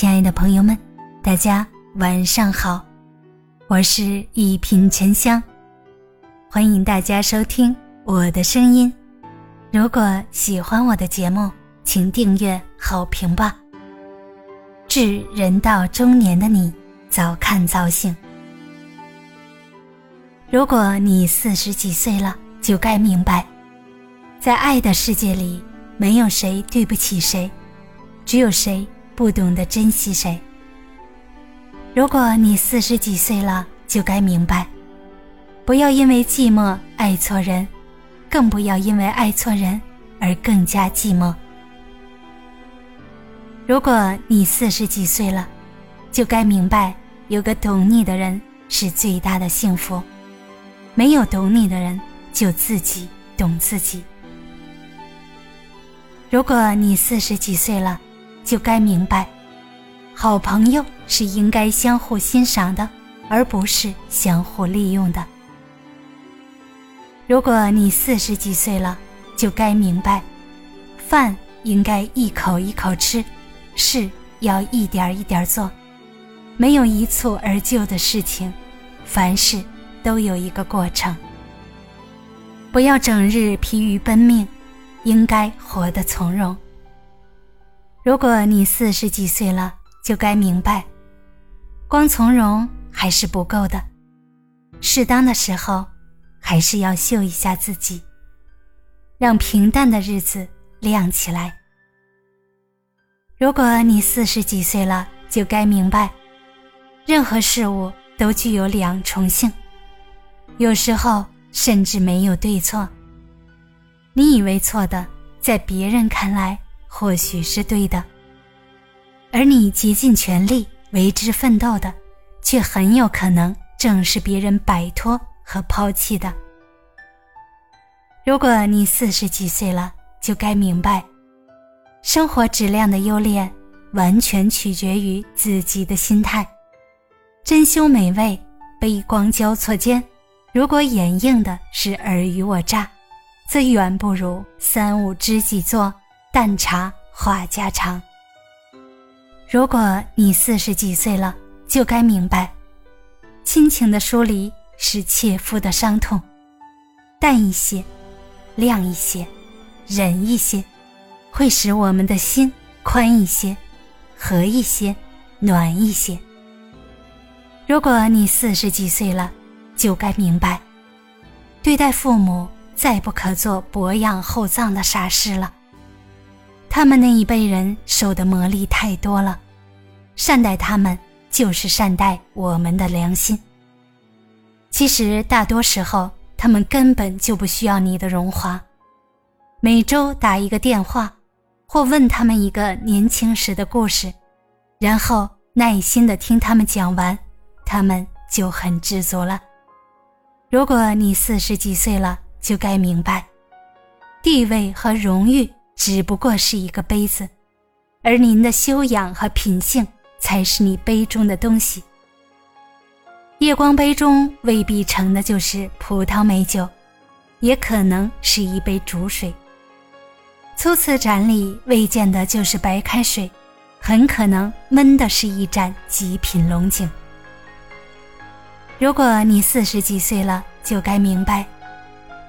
亲爱的朋友们，大家晚上好，我是一品沉香，欢迎大家收听我的声音。如果喜欢我的节目，请订阅好评吧。致人到中年的你，早看早醒。如果你四十几岁了，就该明白，在爱的世界里，没有谁对不起谁，只有谁。不懂得珍惜谁。如果你四十几岁了，就该明白，不要因为寂寞爱错人，更不要因为爱错人而更加寂寞。如果你四十几岁了，就该明白，有个懂你的人是最大的幸福，没有懂你的人，就自己懂自己。如果你四十几岁了，就该明白，好朋友是应该相互欣赏的，而不是相互利用的。如果你四十几岁了，就该明白，饭应该一口一口吃，事要一点一点做，没有一蹴而就的事情，凡事都有一个过程。不要整日疲于奔命，应该活得从容。如果你四十几岁了，就该明白，光从容还是不够的，适当的时候，还是要秀一下自己，让平淡的日子亮起来。如果你四十几岁了，就该明白，任何事物都具有两重性，有时候甚至没有对错。你以为错的，在别人看来。或许是对的，而你竭尽全力为之奋斗的，却很有可能正是别人摆脱和抛弃的。如果你四十几岁了，就该明白，生活质量的优劣完全取决于自己的心态。珍馐美味，杯光交错间，如果掩映的是尔虞我诈，则远不如三五知己坐。淡茶话家常。如果你四十几岁了，就该明白，亲情的疏离是切肤的伤痛。淡一些，亮一些，忍一些，会使我们的心宽一些，和一些，暖一些。如果你四十几岁了，就该明白，对待父母再不可做薄养厚葬的傻事了。他们那一辈人受的磨砺太多了，善待他们就是善待我们的良心。其实大多时候，他们根本就不需要你的荣华。每周打一个电话，或问他们一个年轻时的故事，然后耐心的听他们讲完，他们就很知足了。如果你四十几岁了，就该明白，地位和荣誉。只不过是一个杯子，而您的修养和品性才是你杯中的东西。夜光杯中未必盛的就是葡萄美酒，也可能是一杯煮水。粗瓷盏里未见的就是白开水，很可能闷的是一盏极品龙井。如果你四十几岁了，就该明白，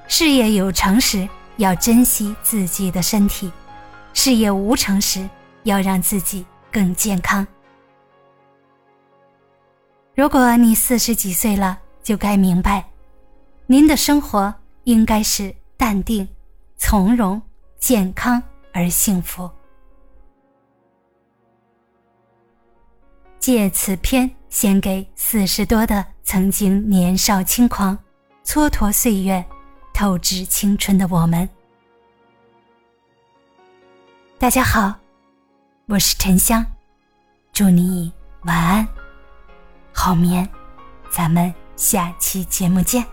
事业有成时。要珍惜自己的身体，事业无成时，要让自己更健康。如果你四十几岁了，就该明白，您的生活应该是淡定、从容、健康而幸福。借此篇献给四十多的曾经年少轻狂、蹉跎岁月。透支青春的我们，大家好，我是沉香，祝你晚安，好眠，咱们下期节目见。